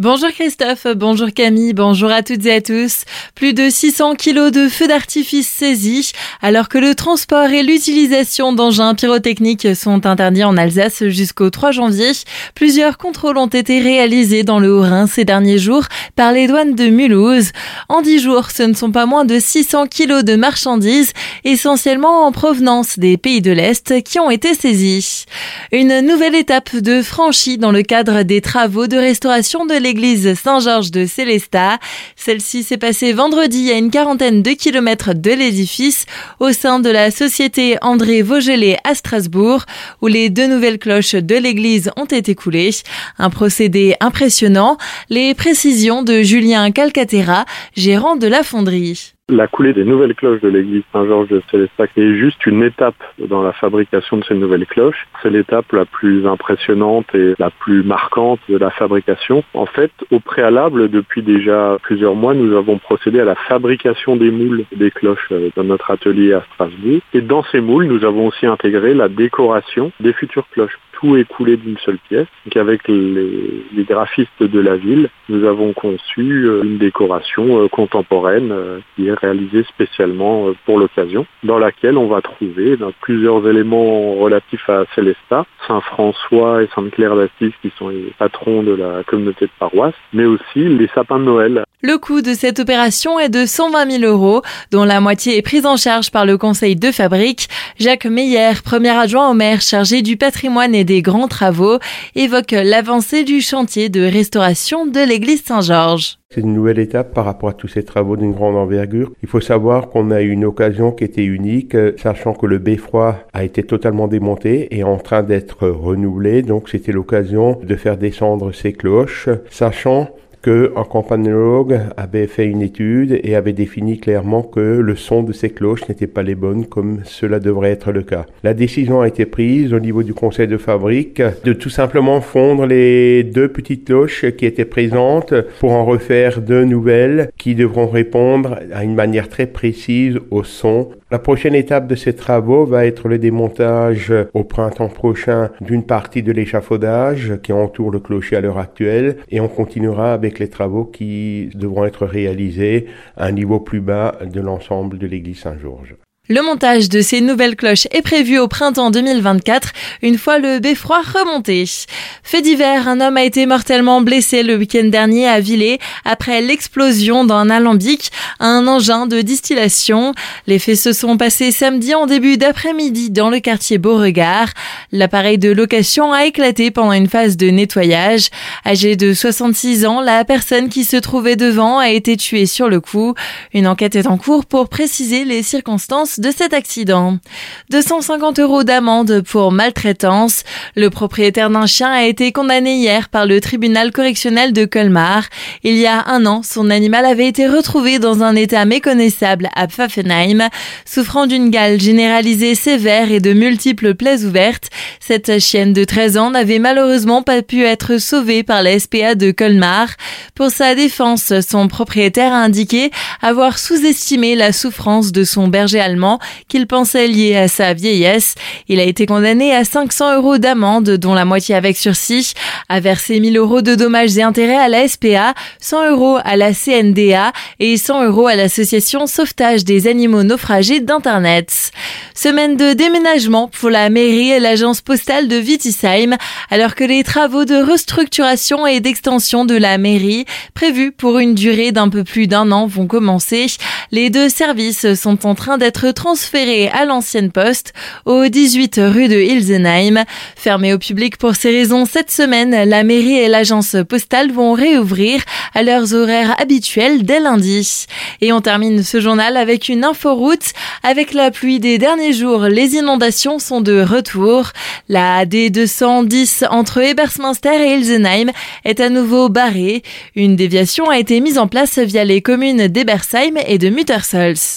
Bonjour Christophe, bonjour Camille, bonjour à toutes et à tous. Plus de 600 kilos de feux d'artifice saisis, alors que le transport et l'utilisation d'engins pyrotechniques sont interdits en Alsace jusqu'au 3 janvier. Plusieurs contrôles ont été réalisés dans le Haut-Rhin ces derniers jours par les douanes de Mulhouse. En 10 jours, ce ne sont pas moins de 600 kilos de marchandises, essentiellement en provenance des pays de l'Est, qui ont été saisis. Une nouvelle étape de franchie dans le cadre des travaux de restauration de l'église Saint-Georges de Célestat. Celle-ci s'est passée vendredi à une quarantaine de kilomètres de l'édifice au sein de la société André Vaugelet à Strasbourg où les deux nouvelles cloches de l'église ont été coulées. Un procédé impressionnant. Les précisions de Julien Calcaterra, gérant de la fonderie. La coulée des nouvelles cloches de l'église Saint-Georges de Célestat est juste une étape dans la fabrication de ces nouvelles cloches. C'est l'étape la plus impressionnante et la plus marquante de la fabrication. En fait, au préalable, depuis déjà plusieurs mois, nous avons procédé à la fabrication des moules des cloches euh, dans notre atelier à Strasbourg. Et dans ces moules, nous avons aussi intégré la décoration des futures cloches tout est coulé d'une seule pièce. Donc avec les, graphistes de la ville, nous avons conçu euh, une décoration euh, contemporaine euh, qui est réalisée spécialement pour l'occasion, dans laquelle on va trouver ben, plusieurs éléments relatifs à Célestat, Saint-François et Sainte-Claire d'Assise qui sont les patrons de la communauté de paroisse, mais aussi les sapins de Noël le coût de cette opération est de 120 000 euros, dont la moitié est prise en charge par le conseil de fabrique. Jacques Meyer, premier adjoint au maire chargé du patrimoine et des grands travaux, évoque l'avancée du chantier de restauration de l'église Saint-Georges. C'est une nouvelle étape par rapport à tous ces travaux d'une grande envergure. Il faut savoir qu'on a eu une occasion qui était unique, sachant que le beffroi a été totalement démonté et en train d'être renouvelé. Donc c'était l'occasion de faire descendre ces cloches, sachant qu'un campanologue avait fait une étude et avait défini clairement que le son de ces cloches n'était pas les bonnes comme cela devrait être le cas. La décision a été prise au niveau du conseil de fabrique de tout simplement fondre les deux petites cloches qui étaient présentes pour en refaire deux nouvelles qui devront répondre à une manière très précise au son. La prochaine étape de ces travaux va être le démontage au printemps prochain d'une partie de l'échafaudage qui entoure le clocher à l'heure actuelle et on continuera avec les travaux qui devront être réalisés à un niveau plus bas de l'ensemble de l'église Saint-Georges. Le montage de ces nouvelles cloches est prévu au printemps 2024, une fois le beffroi remonté. Fait divers, un homme a été mortellement blessé le week-end dernier à Villers après l'explosion d'un alambic un engin de distillation. Les faits se sont passés samedi en début d'après-midi dans le quartier Beauregard. L'appareil de location a éclaté pendant une phase de nettoyage. Âgé de 66 ans, la personne qui se trouvait devant a été tuée sur le coup. Une enquête est en cours pour préciser les circonstances de cet accident. 250 euros d'amende pour maltraitance. Le propriétaire d'un chien a été condamné hier par le tribunal correctionnel de Colmar. Il y a un an, son animal avait été retrouvé dans un état méconnaissable à Pfaffenheim. Souffrant d'une gale généralisée sévère et de multiples plaies ouvertes, cette chienne de 13 ans n'avait malheureusement pas pu être sauvée par la SPA de Colmar. Pour sa défense, son propriétaire a indiqué avoir sous-estimé la souffrance de son berger allemand qu'il pensait lié à sa vieillesse. Il a été condamné à 500 euros d'amende, dont la moitié avec sursis, à verser 1000 euros de dommages et intérêts à la SPA, 100 euros à la CNDA et 100 euros à l'association Sauvetage des animaux naufragés d'Internet. Semaine de déménagement pour la mairie et l'agence postale de Vitisheim, alors que les travaux de restructuration et d'extension de la mairie, prévus pour une durée d'un peu plus d'un an, vont commencer. Les deux services sont en train d'être transférés à l'ancienne poste, au 18 rue de Ilsenheim. Fermé au public pour ces raisons cette semaine, la mairie et l'agence postale vont réouvrir à leurs horaires habituels dès lundi. Et on termine ce journal avec une inforoute. Avec la pluie des derniers jours, les inondations sont de retour. La D210 entre Ebersminster et Ilsenheim est à nouveau barrée. Une déviation a été mise en place via les communes d'Ebersheim et de Muttersholz.